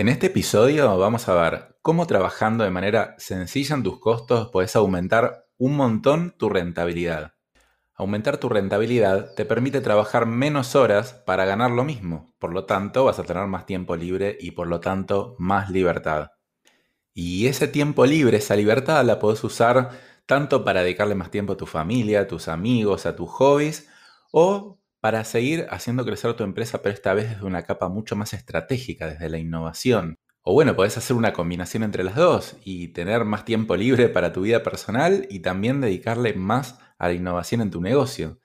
En este episodio vamos a ver cómo trabajando de manera sencilla en tus costos puedes aumentar un montón tu rentabilidad. Aumentar tu rentabilidad te permite trabajar menos horas para ganar lo mismo, por lo tanto vas a tener más tiempo libre y por lo tanto más libertad. Y ese tiempo libre, esa libertad la puedes usar tanto para dedicarle más tiempo a tu familia, a tus amigos, a tus hobbies, o para seguir haciendo crecer tu empresa, pero esta vez desde una capa mucho más estratégica, desde la innovación. O bueno, podés hacer una combinación entre las dos y tener más tiempo libre para tu vida personal y también dedicarle más a la innovación en tu negocio.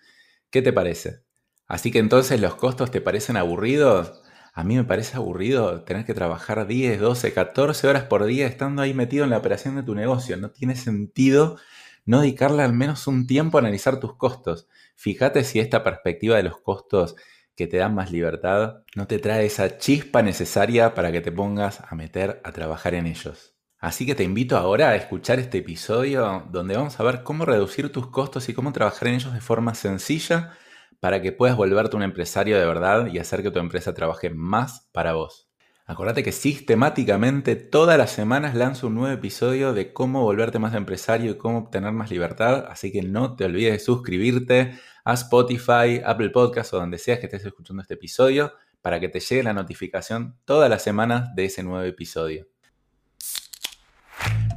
¿Qué te parece? Así que entonces los costos te parecen aburridos. A mí me parece aburrido tener que trabajar 10, 12, 14 horas por día estando ahí metido en la operación de tu negocio. No tiene sentido no dedicarle al menos un tiempo a analizar tus costos. Fíjate si esta perspectiva de los costos que te dan más libertad no te trae esa chispa necesaria para que te pongas a meter a trabajar en ellos. Así que te invito ahora a escuchar este episodio donde vamos a ver cómo reducir tus costos y cómo trabajar en ellos de forma sencilla para que puedas volverte un empresario de verdad y hacer que tu empresa trabaje más para vos. Acordate que sistemáticamente todas las semanas lanzo un nuevo episodio de cómo volverte más empresario y cómo obtener más libertad, así que no te olvides de suscribirte a Spotify, Apple Podcasts o donde seas que estés escuchando este episodio para que te llegue la notificación todas las semanas de ese nuevo episodio.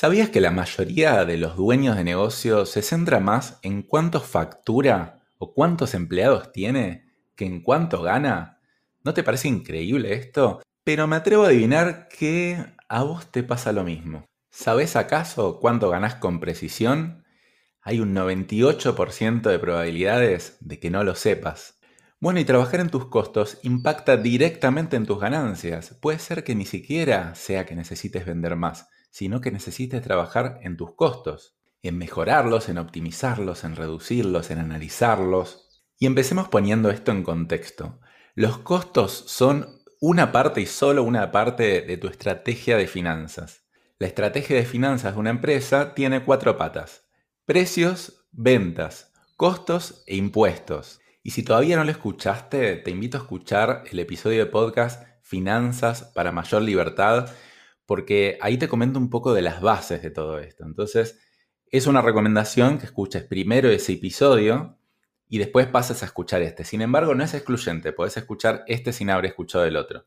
¿Sabías que la mayoría de los dueños de negocios se centra más en cuánto factura o cuántos empleados tiene que en cuánto gana? ¿No te parece increíble esto? Pero me atrevo a adivinar que a vos te pasa lo mismo. ¿Sabés acaso cuánto ganás con precisión? Hay un 98% de probabilidades de que no lo sepas. Bueno, y trabajar en tus costos impacta directamente en tus ganancias. Puede ser que ni siquiera sea que necesites vender más sino que necesites trabajar en tus costos, en mejorarlos, en optimizarlos, en reducirlos, en analizarlos. Y empecemos poniendo esto en contexto. Los costos son una parte y solo una parte de tu estrategia de finanzas. La estrategia de finanzas de una empresa tiene cuatro patas. Precios, ventas, costos e impuestos. Y si todavía no lo escuchaste, te invito a escuchar el episodio de podcast Finanzas para Mayor Libertad porque ahí te comento un poco de las bases de todo esto. Entonces, es una recomendación que escuches primero ese episodio y después pases a escuchar este. Sin embargo, no es excluyente, puedes escuchar este sin haber escuchado el otro.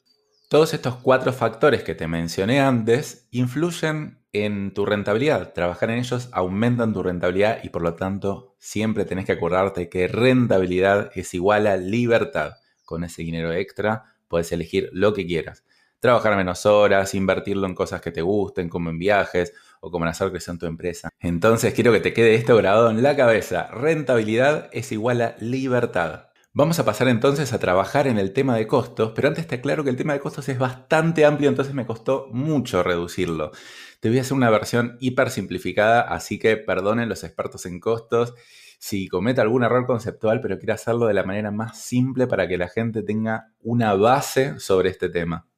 Todos estos cuatro factores que te mencioné antes influyen en tu rentabilidad. Trabajar en ellos aumentan tu rentabilidad y por lo tanto siempre tenés que acordarte que rentabilidad es igual a libertad. Con ese dinero extra puedes elegir lo que quieras trabajar menos horas, invertirlo en cosas que te gusten, como en viajes o como en hacer crecer tu empresa. Entonces quiero que te quede esto grabado en la cabeza. Rentabilidad es igual a libertad. Vamos a pasar entonces a trabajar en el tema de costos, pero antes te aclaro que el tema de costos es bastante amplio, entonces me costó mucho reducirlo. Te voy a hacer una versión hiper simplificada, así que perdonen los expertos en costos si cometo algún error conceptual, pero quiero hacerlo de la manera más simple para que la gente tenga una base sobre este tema.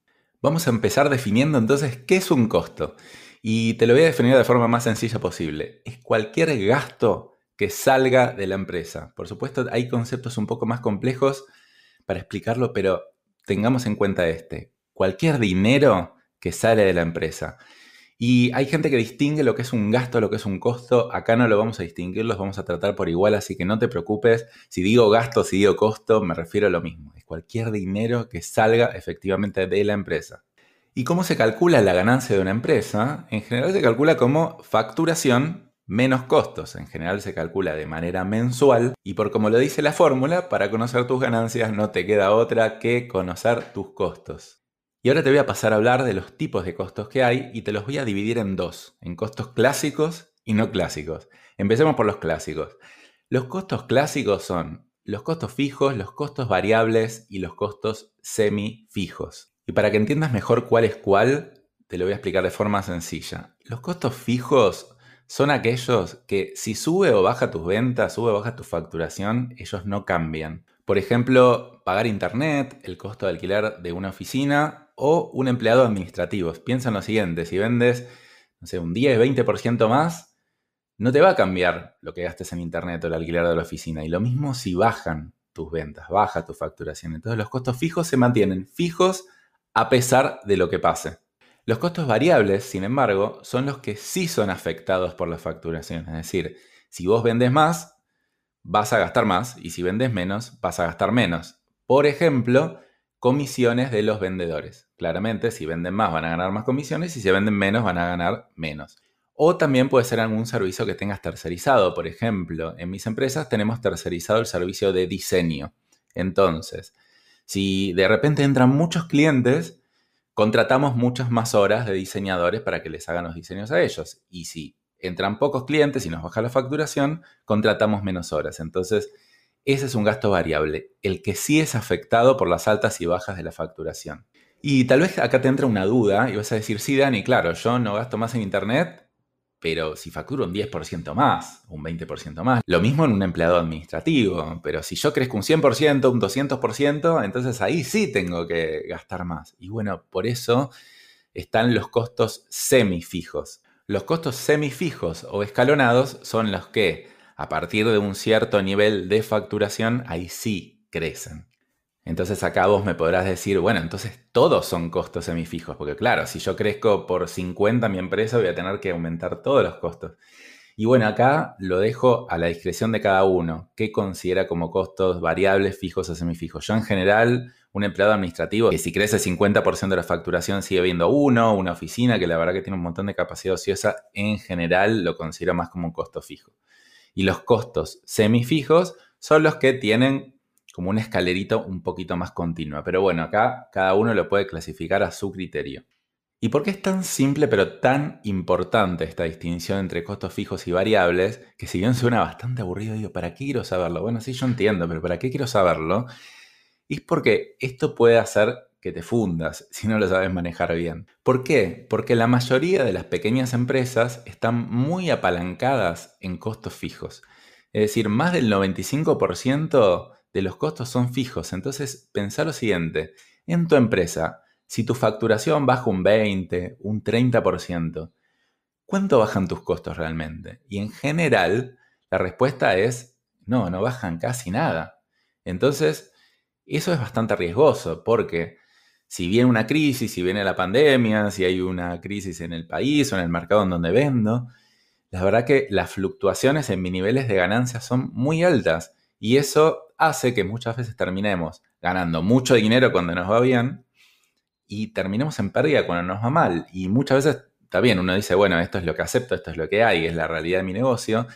Vamos a empezar definiendo entonces qué es un costo. Y te lo voy a definir de forma más sencilla posible. Es cualquier gasto que salga de la empresa. Por supuesto, hay conceptos un poco más complejos para explicarlo, pero tengamos en cuenta este. Cualquier dinero que sale de la empresa. Y hay gente que distingue lo que es un gasto, lo que es un costo. Acá no lo vamos a distinguir, los vamos a tratar por igual, así que no te preocupes. Si digo gasto, si digo costo, me refiero a lo mismo. Es cualquier dinero que salga efectivamente de la empresa. ¿Y cómo se calcula la ganancia de una empresa? En general se calcula como facturación menos costos. En general se calcula de manera mensual y por como lo dice la fórmula, para conocer tus ganancias no te queda otra que conocer tus costos. Y ahora te voy a pasar a hablar de los tipos de costos que hay y te los voy a dividir en dos, en costos clásicos y no clásicos. Empecemos por los clásicos. Los costos clásicos son los costos fijos, los costos variables y los costos semifijos. Y para que entiendas mejor cuál es cuál, te lo voy a explicar de forma sencilla. Los costos fijos son aquellos que si sube o baja tus ventas, sube o baja tu facturación, ellos no cambian. Por ejemplo, pagar internet, el costo de alquiler de una oficina o un empleado administrativo. Piensa en lo siguiente, si vendes, no sé, un 10, 20% más, no te va a cambiar lo que gastes en internet o el alquiler de la oficina. Y lo mismo si bajan tus ventas, baja tu facturación. Entonces los costos fijos se mantienen fijos a pesar de lo que pase. Los costos variables, sin embargo, son los que sí son afectados por la facturación. Es decir, si vos vendes más, vas a gastar más y si vendes menos, vas a gastar menos. Por ejemplo, comisiones de los vendedores. Claramente, si venden más van a ganar más comisiones y si venden menos van a ganar menos. O también puede ser algún servicio que tengas tercerizado. Por ejemplo, en mis empresas tenemos tercerizado el servicio de diseño. Entonces, si de repente entran muchos clientes, contratamos muchas más horas de diseñadores para que les hagan los diseños a ellos. Y si entran pocos clientes y nos baja la facturación, contratamos menos horas. Entonces, ese es un gasto variable, el que sí es afectado por las altas y bajas de la facturación. Y tal vez acá te entra una duda y vas a decir, sí, Dani, claro, yo no gasto más en Internet, pero si facturo un 10% más, un 20% más, lo mismo en un empleado administrativo, pero si yo crezco un 100%, un 200%, entonces ahí sí tengo que gastar más. Y bueno, por eso están los costos semifijos. Los costos semifijos o escalonados son los que, a partir de un cierto nivel de facturación, ahí sí crecen. Entonces acá vos me podrás decir, bueno, entonces todos son costos semifijos, porque claro, si yo crezco por 50 mi empresa voy a tener que aumentar todos los costos. Y bueno, acá lo dejo a la discreción de cada uno, qué considera como costos variables, fijos o semifijos. Yo en general, un empleado administrativo que si crece 50% de la facturación sigue viendo uno, una oficina que la verdad que tiene un montón de capacidad ociosa, en general lo considero más como un costo fijo. Y los costos semifijos son los que tienen como un escalerito un poquito más continua. Pero bueno, acá cada uno lo puede clasificar a su criterio. ¿Y por qué es tan simple pero tan importante esta distinción entre costos fijos y variables? Que si bien suena bastante aburrido, digo, ¿para qué quiero saberlo? Bueno, sí, yo entiendo, pero ¿para qué quiero saberlo? Es porque esto puede hacer que te fundas si no lo sabes manejar bien. ¿Por qué? Porque la mayoría de las pequeñas empresas están muy apalancadas en costos fijos. Es decir, más del 95% de los costos son fijos. Entonces, pensá lo siguiente, en tu empresa, si tu facturación baja un 20, un 30%, ¿cuánto bajan tus costos realmente? Y en general, la respuesta es, no, no bajan casi nada. Entonces, eso es bastante riesgoso porque si viene una crisis, si viene la pandemia, si hay una crisis en el país o en el mercado en donde vendo, la verdad que las fluctuaciones en mis niveles de ganancias son muy altas y eso hace que muchas veces terminemos ganando mucho dinero cuando nos va bien y terminemos en pérdida cuando nos va mal. Y muchas veces está bien, uno dice, bueno, esto es lo que acepto, esto es lo que hay, es la realidad de mi negocio.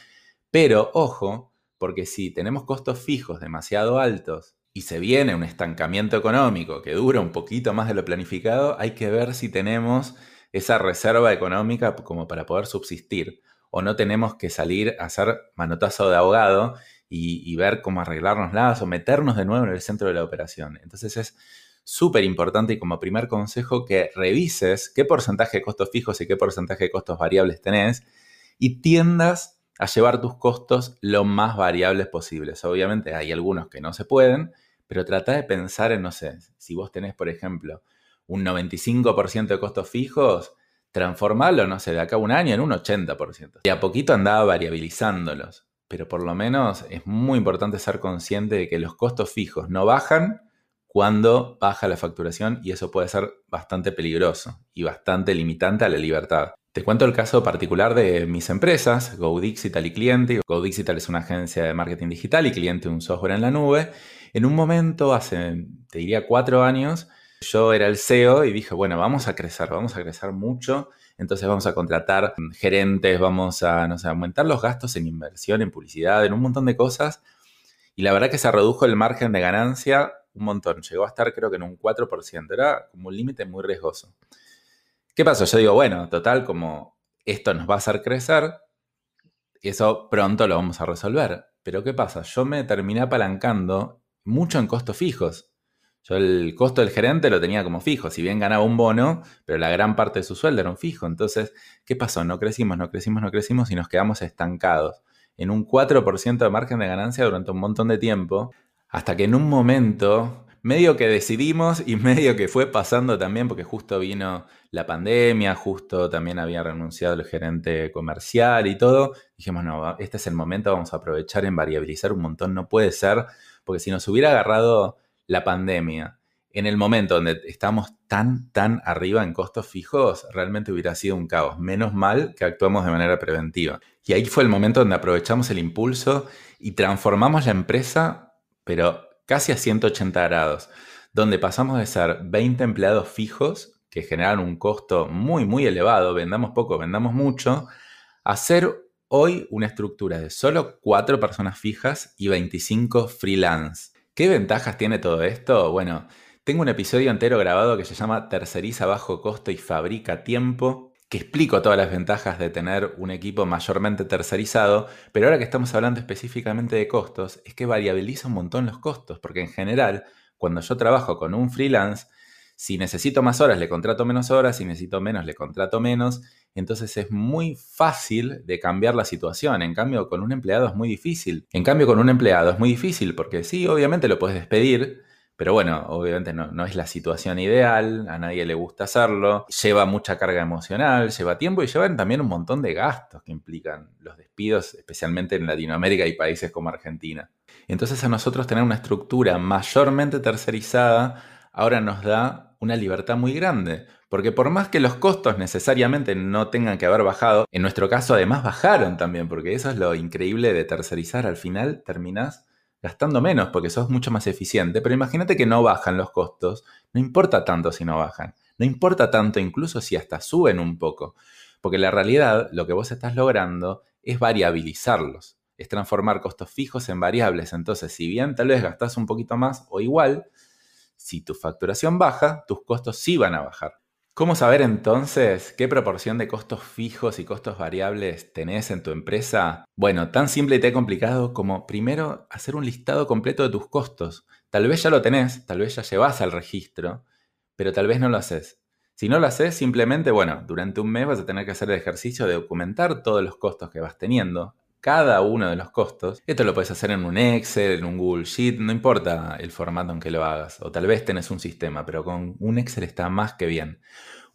Pero ojo, porque si tenemos costos fijos demasiado altos y se viene un estancamiento económico que dura un poquito más de lo planificado, hay que ver si tenemos esa reserva económica como para poder subsistir o no tenemos que salir a hacer manotazo de ahogado y, ver cómo arreglárnoslas o meternos de nuevo en el centro de la operación. Entonces es súper importante y como primer consejo que revises qué porcentaje de costos fijos y qué porcentaje de costos variables tenés y tiendas a llevar tus costos lo más variables posibles. Obviamente hay algunos que no se pueden, pero trata de pensar en, no sé, si vos tenés, por ejemplo, un 95% de costos fijos, transformarlo, no sé, de acá un año en un 80%. Y a poquito andaba variabilizándolos pero por lo menos es muy importante ser consciente de que los costos fijos no bajan cuando baja la facturación y eso puede ser bastante peligroso y bastante limitante a la libertad. Te cuento el caso particular de mis empresas, GoDigital y Cliente. GoDigital es una agencia de marketing digital y Cliente un software en la nube. En un momento, hace, te diría, cuatro años, yo era el CEO y dije, bueno, vamos a crecer, vamos a crecer mucho entonces vamos a contratar gerentes, vamos a, no sé, aumentar los gastos en inversión, en publicidad, en un montón de cosas. Y la verdad que se redujo el margen de ganancia un montón. Llegó a estar creo que en un 4%. Era como un límite muy riesgoso. ¿Qué pasó? Yo digo, bueno, total, como esto nos va a hacer crecer, eso pronto lo vamos a resolver. Pero ¿qué pasa? Yo me terminé apalancando mucho en costos fijos. Yo el costo del gerente lo tenía como fijo, si bien ganaba un bono, pero la gran parte de su sueldo era un fijo. Entonces, ¿qué pasó? No crecimos, no crecimos, no crecimos y nos quedamos estancados en un 4% de margen de ganancia durante un montón de tiempo, hasta que en un momento, medio que decidimos y medio que fue pasando también, porque justo vino la pandemia, justo también había renunciado el gerente comercial y todo, dijimos, no, este es el momento, vamos a aprovechar en variabilizar un montón, no puede ser, porque si nos hubiera agarrado la pandemia, en el momento donde estamos tan, tan arriba en costos fijos, realmente hubiera sido un caos. Menos mal que actuamos de manera preventiva. Y ahí fue el momento donde aprovechamos el impulso y transformamos la empresa, pero casi a 180 grados, donde pasamos de ser 20 empleados fijos, que generan un costo muy, muy elevado, vendamos poco, vendamos mucho, a ser hoy una estructura de solo 4 personas fijas y 25 freelance. ¿Qué ventajas tiene todo esto? Bueno, tengo un episodio entero grabado que se llama Terceriza bajo costo y fabrica tiempo, que explico todas las ventajas de tener un equipo mayormente tercerizado, pero ahora que estamos hablando específicamente de costos, es que variabiliza un montón los costos, porque en general, cuando yo trabajo con un freelance, si necesito más horas, le contrato menos horas, si necesito menos, le contrato menos. Entonces es muy fácil de cambiar la situación. En cambio, con un empleado es muy difícil. En cambio, con un empleado es muy difícil porque sí, obviamente lo puedes despedir, pero bueno, obviamente no, no, es la situación ideal, a nadie le gusta hacerlo, lleva mucha carga emocional, lleva tiempo y llevan también un montón de gastos que implican los despidos, especialmente en Latinoamérica y países como Argentina. Entonces a nosotros tener una estructura mayormente tercerizada ahora nos da una libertad muy grande, porque por más que los costos necesariamente no tengan que haber bajado, en nuestro caso además bajaron también, porque eso es lo increíble de tercerizar, al final terminás gastando menos porque sos mucho más eficiente, pero imagínate que no bajan los costos, no importa tanto si no bajan, no importa tanto incluso si hasta suben un poco, porque la realidad lo que vos estás logrando es variabilizarlos, es transformar costos fijos en variables, entonces si bien tal vez gastás un poquito más o igual, si tu facturación baja, tus costos sí van a bajar. ¿Cómo saber entonces qué proporción de costos fijos y costos variables tenés en tu empresa? Bueno, tan simple y tan complicado como primero hacer un listado completo de tus costos. Tal vez ya lo tenés, tal vez ya llevas al registro, pero tal vez no lo haces. Si no lo haces, simplemente, bueno, durante un mes vas a tener que hacer el ejercicio de documentar todos los costos que vas teniendo, cada uno de los costos. Esto lo puedes hacer en un Excel, en un Google Sheet, no importa el formato en que lo hagas. O tal vez tenés un sistema, pero con un Excel está más que bien.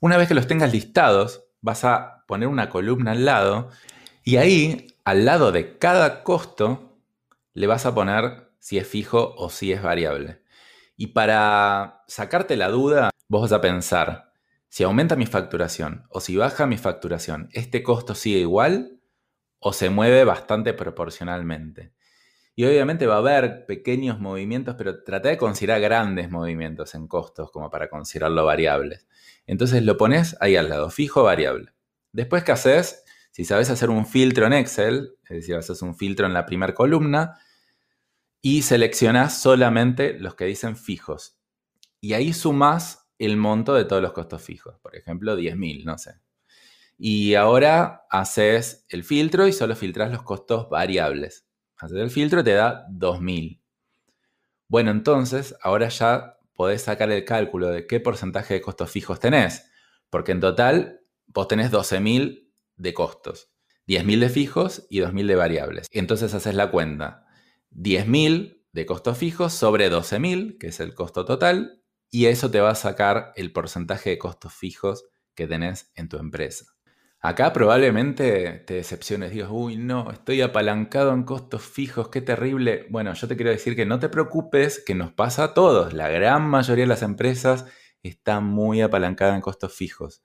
Una vez que los tengas listados, vas a poner una columna al lado y ahí, al lado de cada costo, le vas a poner si es fijo o si es variable. Y para sacarte la duda, vos vas a pensar, si aumenta mi facturación o si baja mi facturación, ¿este costo sigue igual o se mueve bastante proporcionalmente. Y obviamente va a haber pequeños movimientos, pero trata de considerar grandes movimientos en costos como para considerarlo variables. Entonces lo pones ahí al lado, fijo variable. Después, ¿qué haces? Si sabes hacer un filtro en Excel, es decir, haces un filtro en la primera columna y seleccionas solamente los que dicen fijos. Y ahí sumas el monto de todos los costos fijos. Por ejemplo, 10.000, no sé. Y ahora haces el filtro y solo filtras los costos variables. Haces el filtro y te da 2000. Bueno, entonces ahora ya podés sacar el cálculo de qué porcentaje de costos fijos tenés. Porque en total vos tenés 12.000 de costos. 10.000 de fijos y 2.000 de variables. Entonces haces la cuenta. 10.000 de costos fijos sobre 12.000, que es el costo total, y eso te va a sacar el porcentaje de costos fijos que tenés en tu empresa. Acá probablemente te decepciones, digas, uy, no, estoy apalancado en costos fijos, qué terrible. Bueno, yo te quiero decir que no te preocupes, que nos pasa a todos. La gran mayoría de las empresas está muy apalancada en costos fijos.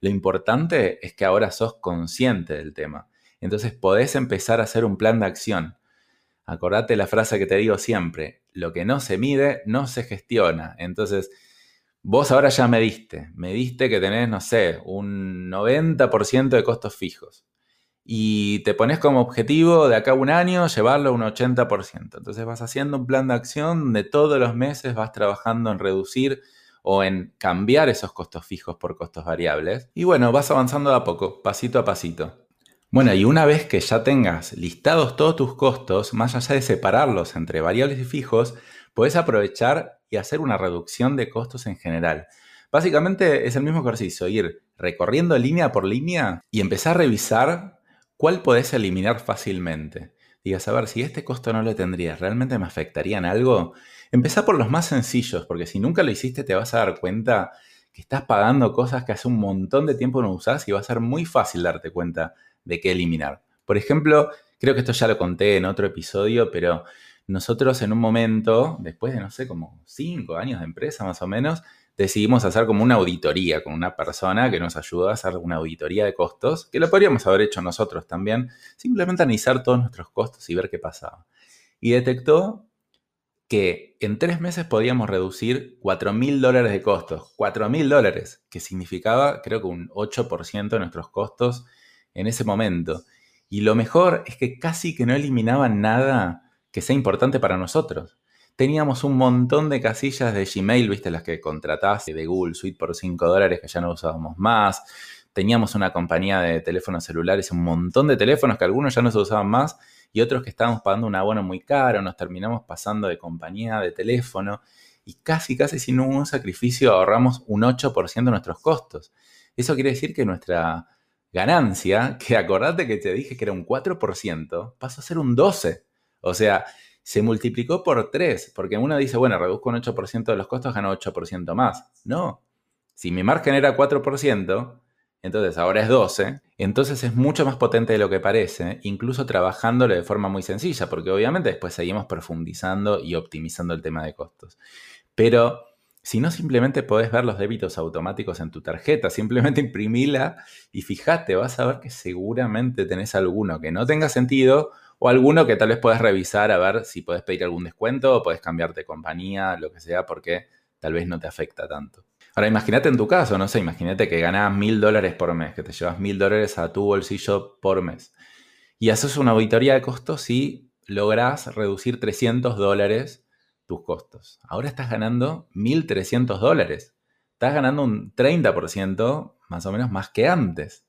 Lo importante es que ahora sos consciente del tema. Entonces podés empezar a hacer un plan de acción. Acordate la frase que te digo siempre, lo que no se mide no se gestiona. Entonces, Vos ahora ya me diste, me diste que tenés, no sé, un 90% de costos fijos. Y te pones como objetivo de acá un año llevarlo a un 80%. Entonces vas haciendo un plan de acción donde todos los meses vas trabajando en reducir o en cambiar esos costos fijos por costos variables. Y bueno, vas avanzando de a poco, pasito a pasito. Bueno, y una vez que ya tengas listados todos tus costos, más allá de separarlos entre variables y fijos, Podés aprovechar y hacer una reducción de costos en general. Básicamente es el mismo ejercicio, ir recorriendo línea por línea y empezar a revisar cuál podés eliminar fácilmente. Digas, a ver, si este costo no lo tendría, ¿realmente me afectaría en algo? Empezá por los más sencillos, porque si nunca lo hiciste te vas a dar cuenta que estás pagando cosas que hace un montón de tiempo no usás y va a ser muy fácil darte cuenta de qué eliminar. Por ejemplo, creo que esto ya lo conté en otro episodio, pero nosotros en un momento, después de, no sé, como cinco años de empresa más o menos, decidimos hacer como una auditoría con una persona que nos ayudó a hacer una auditoría de costos, que lo podríamos haber hecho nosotros también, simplemente analizar todos nuestros costos y ver qué pasaba. Y detectó que en tres meses podíamos reducir 4 mil dólares de costos. 4 mil dólares, que significaba creo que un 8% de nuestros costos en ese momento. Y lo mejor es que casi que no eliminaban nada que sea importante para nosotros. Teníamos un montón de casillas de Gmail, viste, las que contrataste de Google Suite por 5 dólares que ya no usábamos más. Teníamos una compañía de teléfonos celulares, un montón de teléfonos que algunos ya no se usaban más y otros que estábamos pagando un abono muy caro, nos terminamos pasando de compañía de teléfono y casi, casi sin ningún sacrificio ahorramos un 8% de nuestros costos. Eso quiere decir que nuestra ganancia, que acordate que te dije que era un 4%, pasó a ser un 12%. O sea, se multiplicó por 3, porque uno dice, bueno, reduzco un 8% de los costos, gano 8% más. No, si mi margen era 4%, entonces ahora es 12, entonces es mucho más potente de lo que parece, incluso trabajándolo de forma muy sencilla, porque obviamente después seguimos profundizando y optimizando el tema de costos. Pero si no simplemente podés ver los débitos automáticos en tu tarjeta, simplemente imprimila y fíjate, vas a ver que seguramente tenés alguno que no tenga sentido o alguno que tal vez puedas revisar a ver si puedes pedir algún descuento o puedes cambiarte de compañía, lo que sea, porque tal vez no te afecta tanto. Ahora imagínate en tu caso, no sé, imagínate que ganás mil dólares por mes, que te llevas mil dólares a tu bolsillo por mes. Y haces una auditoría de costos y lográs reducir 300 dólares tus costos. Ahora estás ganando 1.300 dólares. Estás ganando un 30% más o menos más que antes.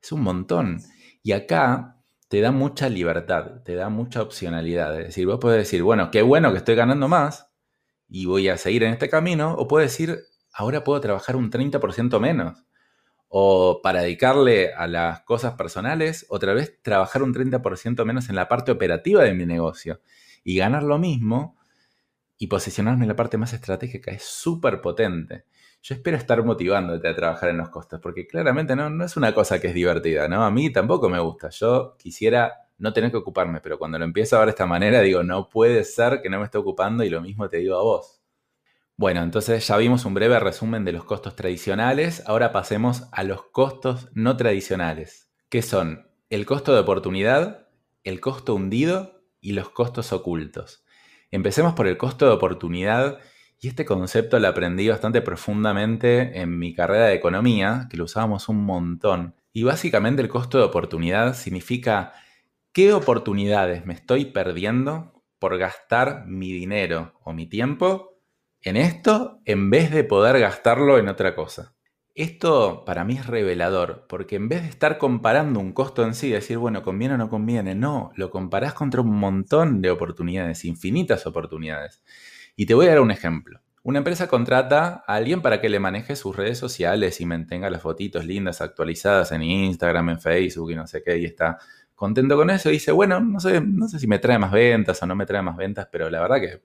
Es un montón. Y acá te da mucha libertad, te da mucha opcionalidad. Es decir, vos puedes decir, bueno, qué bueno que estoy ganando más y voy a seguir en este camino. O puedes decir, ahora puedo trabajar un 30% menos. O para dedicarle a las cosas personales, otra vez trabajar un 30% menos en la parte operativa de mi negocio y ganar lo mismo y posicionarme en la parte más estratégica es súper potente. Yo espero estar motivándote a trabajar en los costos, porque claramente no, no es una cosa que es divertida, ¿no? A mí tampoco me gusta. Yo quisiera no tener que ocuparme, pero cuando lo empiezo a ver de esta manera, digo, no puede ser que no me esté ocupando y lo mismo te digo a vos. Bueno, entonces ya vimos un breve resumen de los costos tradicionales, ahora pasemos a los costos no tradicionales, que son el costo de oportunidad, el costo hundido y los costos ocultos. Empecemos por el costo de oportunidad y este concepto lo aprendí bastante profundamente en mi carrera de economía, que lo usábamos un montón. Y básicamente el costo de oportunidad significa qué oportunidades me estoy perdiendo por gastar mi dinero o mi tiempo en esto en vez de poder gastarlo en otra cosa. Esto para mí es revelador, porque en vez de estar comparando un costo en sí, decir, bueno, conviene o no conviene, no, lo comparás contra un montón de oportunidades, infinitas oportunidades. Y te voy a dar un ejemplo. Una empresa contrata a alguien para que le maneje sus redes sociales y mantenga las fotitos lindas actualizadas en Instagram, en Facebook y no sé qué, y está contento con eso y dice, bueno, no sé, no sé si me trae más ventas o no me trae más ventas, pero la verdad que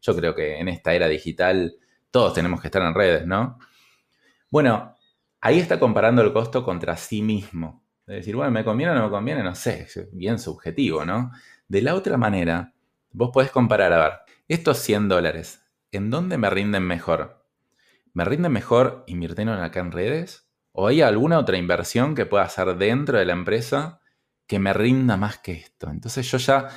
yo creo que en esta era digital todos tenemos que estar en redes, ¿no? Bueno, ahí está comparando el costo contra sí mismo. Es decir, bueno, ¿me conviene o no me conviene? No sé, es bien subjetivo, ¿no? De la otra manera, vos podés comparar, a ver, estos 100 dólares, ¿en dónde me rinden mejor? ¿Me rinden mejor invirtiendo acá en redes? ¿O hay alguna otra inversión que pueda hacer dentro de la empresa que me rinda más que esto? Entonces yo ya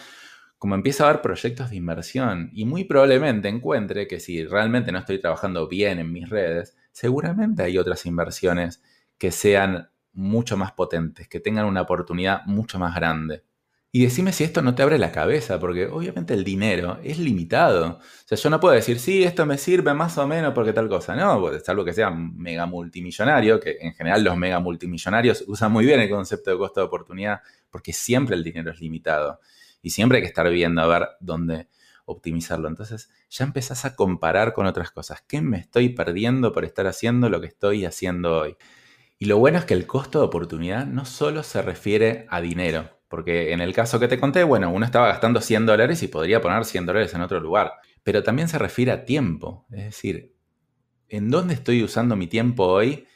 como empiezo a ver proyectos de inversión y muy probablemente encuentre que si realmente no estoy trabajando bien en mis redes, seguramente hay otras inversiones que sean mucho más potentes, que tengan una oportunidad mucho más grande. Y decime si esto no te abre la cabeza, porque obviamente el dinero es limitado. O sea, yo no puedo decir, sí, esto me sirve más o menos porque tal cosa. No, pues, salvo que sea mega multimillonario, que en general los mega multimillonarios usan muy bien el concepto de costo de oportunidad, porque siempre el dinero es limitado. Y siempre hay que estar viendo a ver dónde optimizarlo. Entonces ya empezás a comparar con otras cosas. ¿Qué me estoy perdiendo por estar haciendo lo que estoy haciendo hoy? Y lo bueno es que el costo de oportunidad no solo se refiere a dinero, porque en el caso que te conté, bueno, uno estaba gastando 100 dólares y podría poner 100 dólares en otro lugar, pero también se refiere a tiempo, es decir, ¿en dónde estoy usando mi tiempo hoy?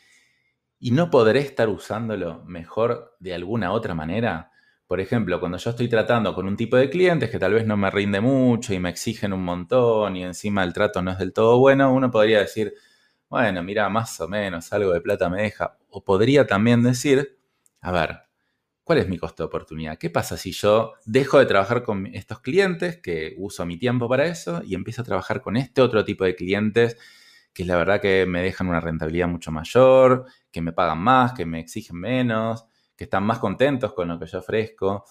Y no podré estar usándolo mejor de alguna otra manera. Por ejemplo, cuando yo estoy tratando con un tipo de clientes que tal vez no me rinde mucho y me exigen un montón y encima el trato no es del todo bueno, uno podría decir, bueno, mira, más o menos algo de plata me deja. O podría también decir, a ver, ¿cuál es mi costo de oportunidad? ¿Qué pasa si yo dejo de trabajar con estos clientes, que uso mi tiempo para eso, y empiezo a trabajar con este otro tipo de clientes, que la verdad que me dejan una rentabilidad mucho mayor, que me pagan más, que me exigen menos, que están más contentos con lo que yo ofrezco?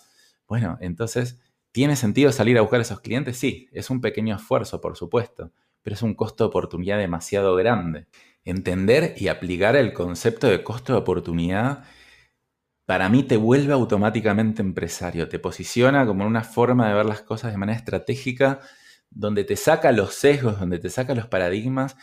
Bueno, entonces, ¿tiene sentido salir a buscar a esos clientes? Sí, es un pequeño esfuerzo, por supuesto pero es un costo de oportunidad demasiado grande. Entender y aplicar el concepto de costo de oportunidad para mí te vuelve automáticamente empresario, te posiciona como una forma de ver las cosas de manera estratégica, donde te saca los sesgos, donde te saca los paradigmas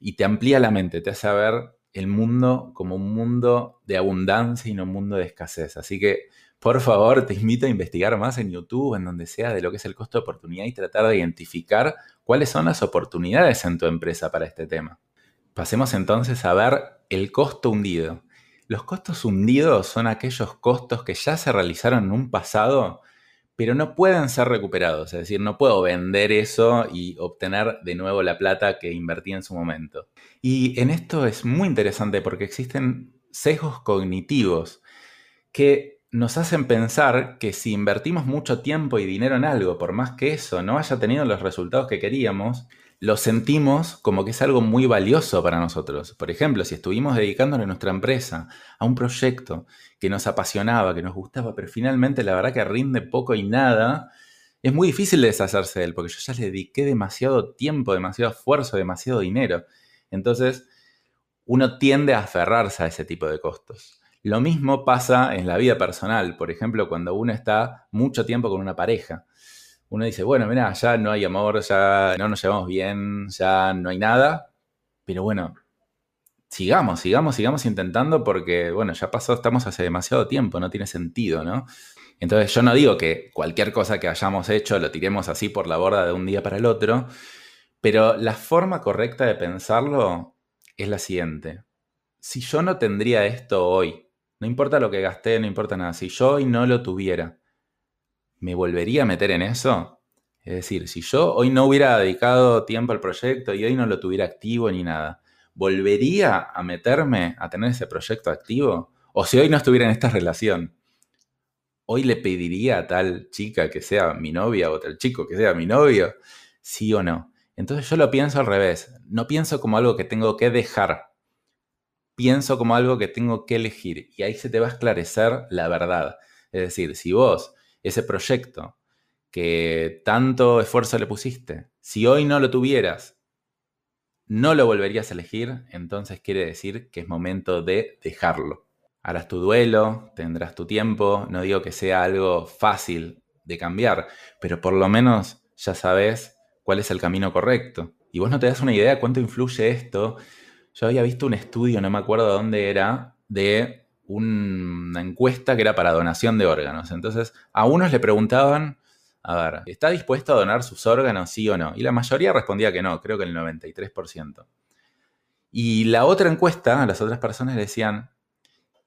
y te amplía la mente, te hace ver el mundo como un mundo de abundancia y no un mundo de escasez. Así que por favor, te invito a investigar más en YouTube, en donde sea, de lo que es el costo de oportunidad y tratar de identificar cuáles son las oportunidades en tu empresa para este tema. Pasemos entonces a ver el costo hundido. Los costos hundidos son aquellos costos que ya se realizaron en un pasado, pero no pueden ser recuperados. Es decir, no puedo vender eso y obtener de nuevo la plata que invertí en su momento. Y en esto es muy interesante porque existen sesgos cognitivos que nos hacen pensar que si invertimos mucho tiempo y dinero en algo, por más que eso no haya tenido los resultados que queríamos, lo sentimos como que es algo muy valioso para nosotros. Por ejemplo, si estuvimos dedicándonos a nuestra empresa a un proyecto que nos apasionaba, que nos gustaba, pero finalmente la verdad que rinde poco y nada, es muy difícil deshacerse de él, porque yo ya le dediqué demasiado tiempo, demasiado esfuerzo, demasiado dinero. Entonces, uno tiende a aferrarse a ese tipo de costos. Lo mismo pasa en la vida personal, por ejemplo, cuando uno está mucho tiempo con una pareja. Uno dice, bueno, mira, ya no hay amor, ya no nos llevamos bien, ya no hay nada, pero bueno, sigamos, sigamos, sigamos intentando porque, bueno, ya pasó, estamos hace demasiado tiempo, no tiene sentido, ¿no? Entonces yo no digo que cualquier cosa que hayamos hecho lo tiremos así por la borda de un día para el otro, pero la forma correcta de pensarlo es la siguiente. Si yo no tendría esto hoy, no importa lo que gasté, no importa nada. Si yo hoy no lo tuviera, ¿me volvería a meter en eso? Es decir, si yo hoy no hubiera dedicado tiempo al proyecto y hoy no lo tuviera activo ni nada, ¿volvería a meterme a tener ese proyecto activo? O si hoy no estuviera en esta relación, ¿hoy le pediría a tal chica que sea mi novia o tal chico que sea mi novio? ¿Sí o no? Entonces yo lo pienso al revés. No pienso como algo que tengo que dejar pienso como algo que tengo que elegir y ahí se te va a esclarecer la verdad. Es decir, si vos, ese proyecto que tanto esfuerzo le pusiste, si hoy no lo tuvieras, no lo volverías a elegir, entonces quiere decir que es momento de dejarlo. Harás tu duelo, tendrás tu tiempo, no digo que sea algo fácil de cambiar, pero por lo menos ya sabes cuál es el camino correcto. Y vos no te das una idea cuánto influye esto yo había visto un estudio, no me acuerdo dónde era, de una encuesta que era para donación de órganos. Entonces, a unos le preguntaban, a ver, ¿está dispuesto a donar sus órganos, sí o no? Y la mayoría respondía que no, creo que el 93%. Y la otra encuesta, a las otras personas le decían,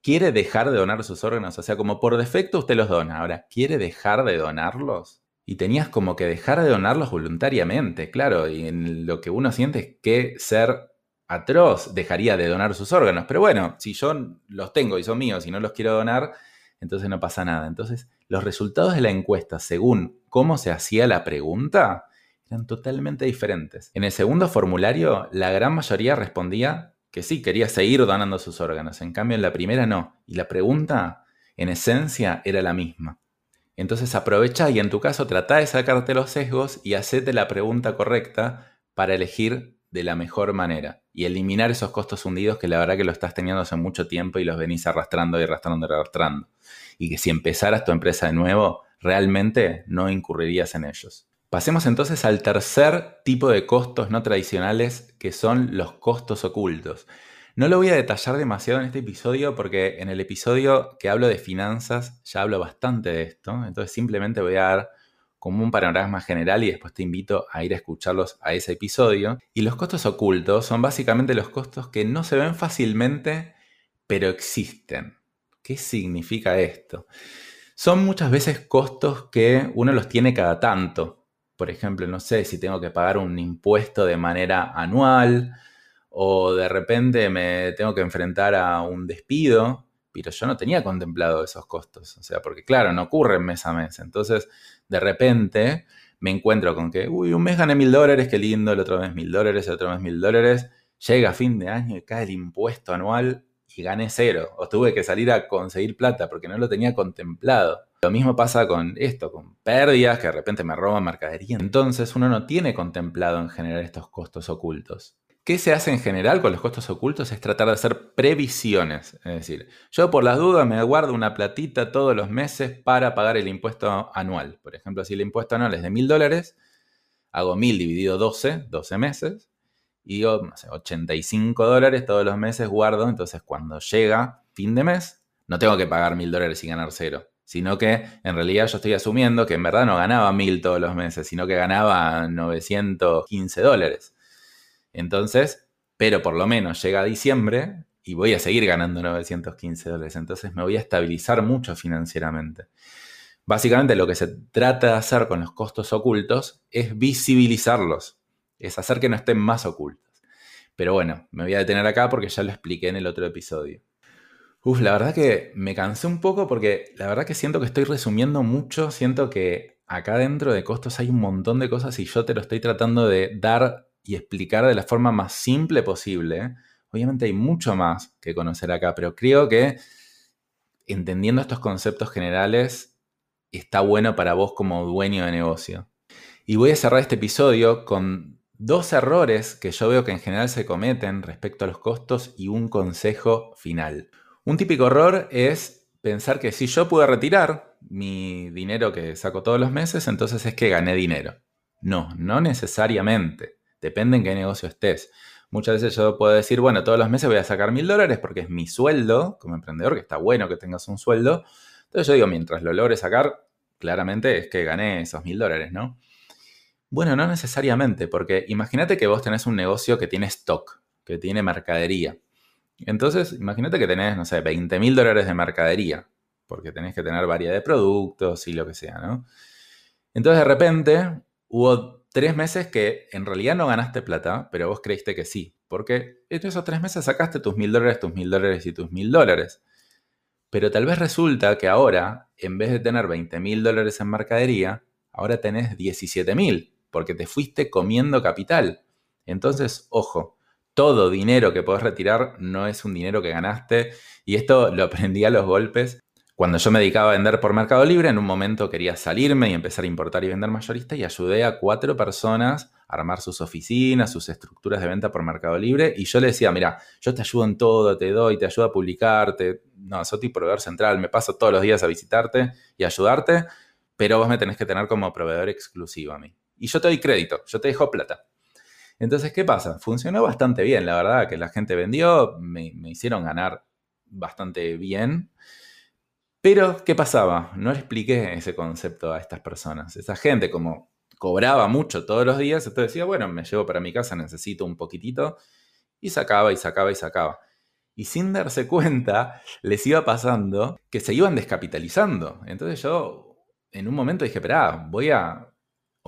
¿quiere dejar de donar sus órganos? O sea, como por defecto usted los dona. Ahora, ¿quiere dejar de donarlos? Y tenías como que dejar de donarlos voluntariamente, claro. Y en lo que uno siente es que ser atroz dejaría de donar sus órganos. Pero bueno, si yo los tengo y son míos y no los quiero donar, entonces no pasa nada. Entonces, los resultados de la encuesta, según cómo se hacía la pregunta, eran totalmente diferentes. En el segundo formulario, la gran mayoría respondía que sí, quería seguir donando sus órganos. En cambio, en la primera no. Y la pregunta, en esencia, era la misma. Entonces aprovecha y en tu caso trata de sacarte los sesgos y hacete la pregunta correcta para elegir de la mejor manera y eliminar esos costos hundidos que la verdad que lo estás teniendo hace mucho tiempo y los venís arrastrando y arrastrando y arrastrando. Y que si empezaras tu empresa de nuevo, realmente no incurrirías en ellos. Pasemos entonces al tercer tipo de costos no tradicionales, que son los costos ocultos. No lo voy a detallar demasiado en este episodio porque en el episodio que hablo de finanzas ya hablo bastante de esto, entonces simplemente voy a dar como un panorama general y después te invito a ir a escucharlos a ese episodio. Y los costos ocultos son básicamente los costos que no se ven fácilmente, pero existen. ¿Qué significa esto? Son muchas veces costos que uno los tiene cada tanto. Por ejemplo, no sé si tengo que pagar un impuesto de manera anual o de repente me tengo que enfrentar a un despido, pero yo no tenía contemplado esos costos. O sea, porque claro, no ocurren mes a mes. Entonces, de repente me encuentro con que, uy, un mes gané mil dólares, qué lindo, el otro mes mil dólares, el otro mes mil dólares. Llega fin de año y cae el impuesto anual y gané cero. O tuve que salir a conseguir plata porque no lo tenía contemplado. Lo mismo pasa con esto, con pérdidas que de repente me roban mercadería. Entonces uno no tiene contemplado en general estos costos ocultos. ¿Qué se hace en general con los costos ocultos? Es tratar de hacer previsiones. Es decir, yo por las dudas me guardo una platita todos los meses para pagar el impuesto anual. Por ejemplo, si el impuesto anual es de mil dólares, hago mil dividido 12, 12 meses, y yo, no sé, 85 dólares todos los meses guardo. Entonces, cuando llega fin de mes, no tengo que pagar mil dólares y ganar cero sino que en realidad yo estoy asumiendo que en verdad no ganaba mil todos los meses, sino que ganaba 915 dólares. Entonces, pero por lo menos llega diciembre y voy a seguir ganando 915 dólares. Entonces me voy a estabilizar mucho financieramente. Básicamente lo que se trata de hacer con los costos ocultos es visibilizarlos, es hacer que no estén más ocultos. Pero bueno, me voy a detener acá porque ya lo expliqué en el otro episodio. Uf, la verdad que me cansé un poco porque la verdad que siento que estoy resumiendo mucho, siento que acá dentro de costos hay un montón de cosas y yo te lo estoy tratando de dar y explicar de la forma más simple posible. Obviamente hay mucho más que conocer acá, pero creo que entendiendo estos conceptos generales está bueno para vos como dueño de negocio. Y voy a cerrar este episodio con dos errores que yo veo que en general se cometen respecto a los costos y un consejo final. Un típico error es pensar que si yo pude retirar mi dinero que saco todos los meses, entonces es que gané dinero. No, no necesariamente. Depende en qué negocio estés. Muchas veces yo puedo decir, bueno, todos los meses voy a sacar mil dólares porque es mi sueldo como emprendedor, que está bueno que tengas un sueldo. Entonces yo digo, mientras lo logre sacar, claramente es que gané esos mil dólares, ¿no? Bueno, no necesariamente, porque imagínate que vos tenés un negocio que tiene stock, que tiene mercadería. Entonces, imagínate que tenés, no sé, 20 mil dólares de mercadería, porque tenés que tener variedad de productos y lo que sea, ¿no? Entonces, de repente, hubo tres meses que en realidad no ganaste plata, pero vos creíste que sí. Porque en esos tres meses sacaste tus mil dólares, tus mil dólares y tus mil dólares. Pero tal vez resulta que ahora, en vez de tener 20 mil dólares en mercadería, ahora tenés 17 mil, porque te fuiste comiendo capital. Entonces, ojo, todo dinero que podés retirar no es un dinero que ganaste. Y esto lo aprendí a los golpes cuando yo me dedicaba a vender por Mercado Libre, en un momento quería salirme y empezar a importar y vender mayorista y ayudé a cuatro personas a armar sus oficinas, sus estructuras de venta por Mercado Libre y yo le decía, mira, yo te ayudo en todo, te doy, te ayudo a publicarte, no, soy tu proveedor central, me paso todos los días a visitarte y ayudarte, pero vos me tenés que tener como proveedor exclusivo a mí. Y yo te doy crédito, yo te dejo plata. Entonces, ¿qué pasa? Funcionó bastante bien, la verdad, que la gente vendió, me, me hicieron ganar bastante bien. Pero, ¿qué pasaba? No le expliqué ese concepto a estas personas. Esa gente, como cobraba mucho todos los días, entonces decía, bueno, me llevo para mi casa, necesito un poquitito. Y sacaba y sacaba y sacaba. Y sin darse cuenta, les iba pasando que se iban descapitalizando. Entonces yo, en un momento dije, espera, voy a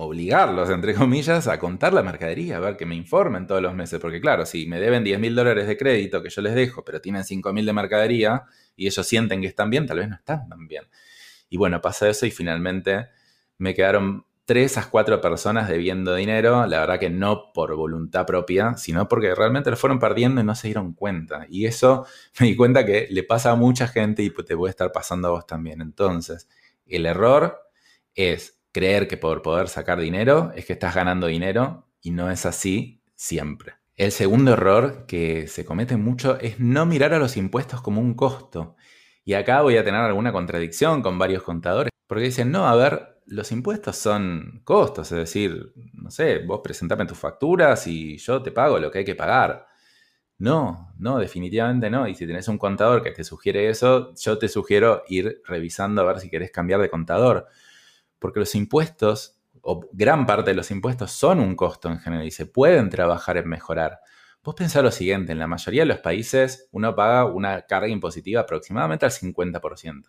obligarlos, entre comillas, a contar la mercadería, a ver que me informen todos los meses. Porque claro, si me deben 10 mil dólares de crédito que yo les dejo, pero tienen 5 mil de mercadería y ellos sienten que están bien, tal vez no están tan bien. Y bueno, pasa eso y finalmente me quedaron tres a cuatro personas debiendo dinero, la verdad que no por voluntad propia, sino porque realmente lo fueron perdiendo y no se dieron cuenta. Y eso me di cuenta que le pasa a mucha gente y te puede estar pasando a vos también. Entonces, el error es creer que por poder sacar dinero es que estás ganando dinero y no es así siempre. El segundo error que se comete mucho es no mirar a los impuestos como un costo. Y acá voy a tener alguna contradicción con varios contadores, porque dicen, no, a ver, los impuestos son costos, es decir, no sé, vos presentame tus facturas y yo te pago lo que hay que pagar. No, no, definitivamente no. Y si tenés un contador que te sugiere eso, yo te sugiero ir revisando a ver si querés cambiar de contador. Porque los impuestos, o gran parte de los impuestos, son un costo en general y se pueden trabajar en mejorar. Vos pensá lo siguiente, en la mayoría de los países uno paga una carga impositiva aproximadamente al 50%.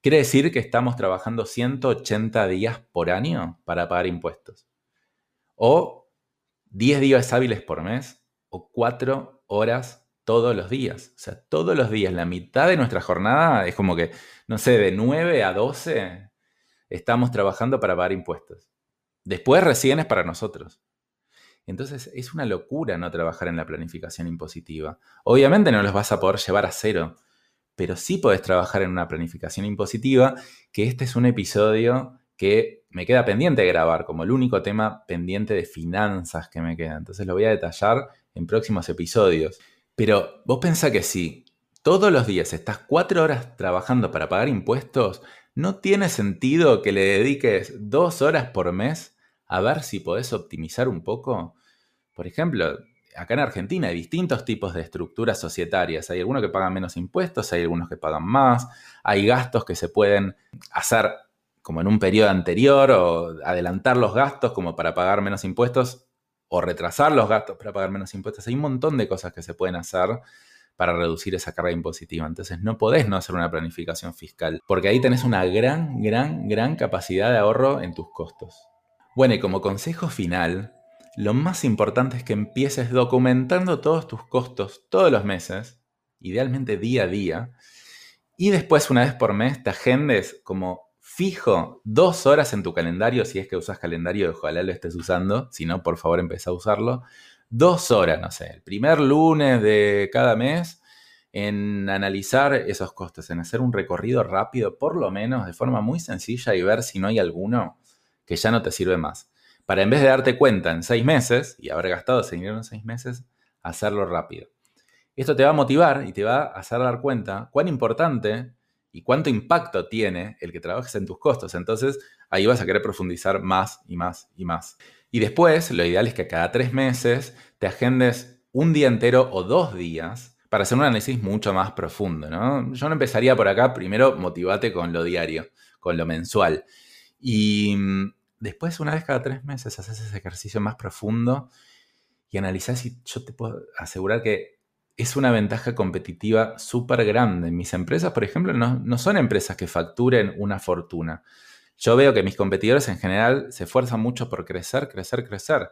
Quiere decir que estamos trabajando 180 días por año para pagar impuestos. O 10 días hábiles por mes o 4 horas todos los días. O sea, todos los días, la mitad de nuestra jornada es como que, no sé, de 9 a 12 estamos trabajando para pagar impuestos. Después recién es para nosotros. Entonces es una locura no trabajar en la planificación impositiva. Obviamente no los vas a poder llevar a cero, pero sí podés trabajar en una planificación impositiva, que este es un episodio que me queda pendiente de grabar, como el único tema pendiente de finanzas que me queda. Entonces lo voy a detallar en próximos episodios. Pero vos pensá que si todos los días estás cuatro horas trabajando para pagar impuestos, ¿no tiene sentido que le dediques dos horas por mes a ver si podés optimizar un poco? Por ejemplo, acá en Argentina hay distintos tipos de estructuras societarias. Hay algunos que pagan menos impuestos, hay algunos que pagan más, hay gastos que se pueden hacer como en un periodo anterior o adelantar los gastos como para pagar menos impuestos o retrasar los gastos para pagar menos impuestos. Hay un montón de cosas que se pueden hacer para reducir esa carga impositiva. Entonces no podés no hacer una planificación fiscal, porque ahí tenés una gran, gran, gran capacidad de ahorro en tus costos. Bueno, y como consejo final, lo más importante es que empieces documentando todos tus costos todos los meses, idealmente día a día, y después una vez por mes te agendes como fijo dos horas en tu calendario, si es que usas calendario, ojalá lo estés usando, si no, por favor empieza a usarlo, dos horas, no sé, el primer lunes de cada mes en analizar esos costos, en hacer un recorrido rápido, por lo menos de forma muy sencilla y ver si no hay alguno que ya no te sirve más para en vez de darte cuenta en seis meses y haber gastado ese dinero en seis meses, hacerlo rápido. Esto te va a motivar y te va a hacer dar cuenta cuán importante y cuánto impacto tiene el que trabajes en tus costos. Entonces ahí vas a querer profundizar más y más y más. Y después, lo ideal es que cada tres meses te agendes un día entero o dos días para hacer un análisis mucho más profundo. ¿no? Yo no empezaría por acá, primero motivate con lo diario, con lo mensual. Y mm, Después, una vez cada tres meses, haces ese ejercicio más profundo y analizás y yo te puedo asegurar que es una ventaja competitiva súper grande. Mis empresas, por ejemplo, no, son empresas que facturen una fortuna. Yo veo que mis competidores en general se esfuerzan mucho por crecer, crecer, crecer.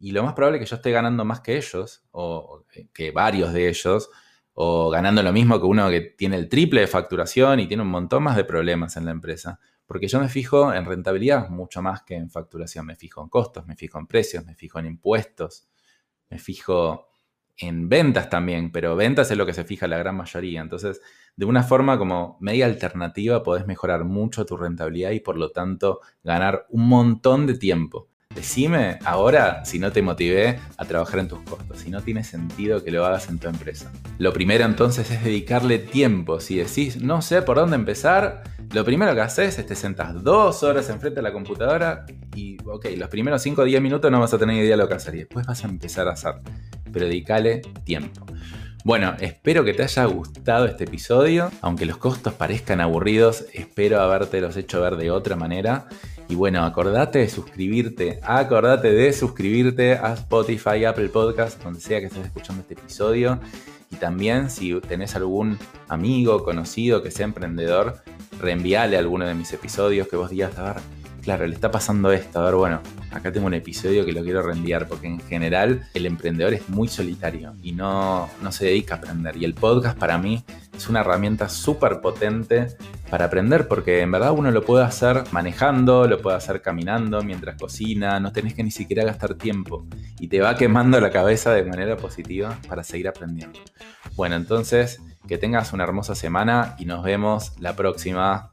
Y lo más probable es que yo esté ganando más que ellos, o que varios de ellos, o ganando lo mismo que uno que tiene el triple de facturación y tiene un montón más de problemas en la empresa. Porque yo me fijo en rentabilidad mucho más que en facturación. Me fijo en costos, me fijo en precios, me fijo en impuestos, me fijo en ventas también, pero ventas es lo que se fija la gran mayoría. Entonces, de una forma como media alternativa podés mejorar mucho tu rentabilidad y por lo tanto ganar un montón de tiempo. Decime ahora si no te motivé a trabajar en tus costos, si no tiene sentido que lo hagas en tu empresa. Lo primero entonces es dedicarle tiempo. Si decís, no sé por dónde empezar, lo primero que haces es te sentas dos horas enfrente de la computadora y, ok, los primeros 5 o 10 minutos no vas a tener idea de lo que hacer y después vas a empezar a hacer. Pero dedicale tiempo. Bueno, espero que te haya gustado este episodio. Aunque los costos parezcan aburridos, espero habértelos hecho ver de otra manera. Y bueno, acordate de suscribirte, acordate de suscribirte a Spotify, Apple Podcast, donde sea que estés escuchando este episodio. Y también si tenés algún amigo, conocido que sea emprendedor, reenviale alguno de mis episodios que vos digas, a ver, claro, le está pasando esto, a ver, bueno, acá tengo un episodio que lo quiero reenviar, porque en general el emprendedor es muy solitario y no, no se dedica a aprender. Y el podcast para mí es una herramienta súper potente para aprender, porque en verdad uno lo puede hacer manejando, lo puede hacer caminando, mientras cocina, no tenés que ni siquiera gastar tiempo y te va quemando la cabeza de manera positiva para seguir aprendiendo. Bueno, entonces, que tengas una hermosa semana y nos vemos la próxima.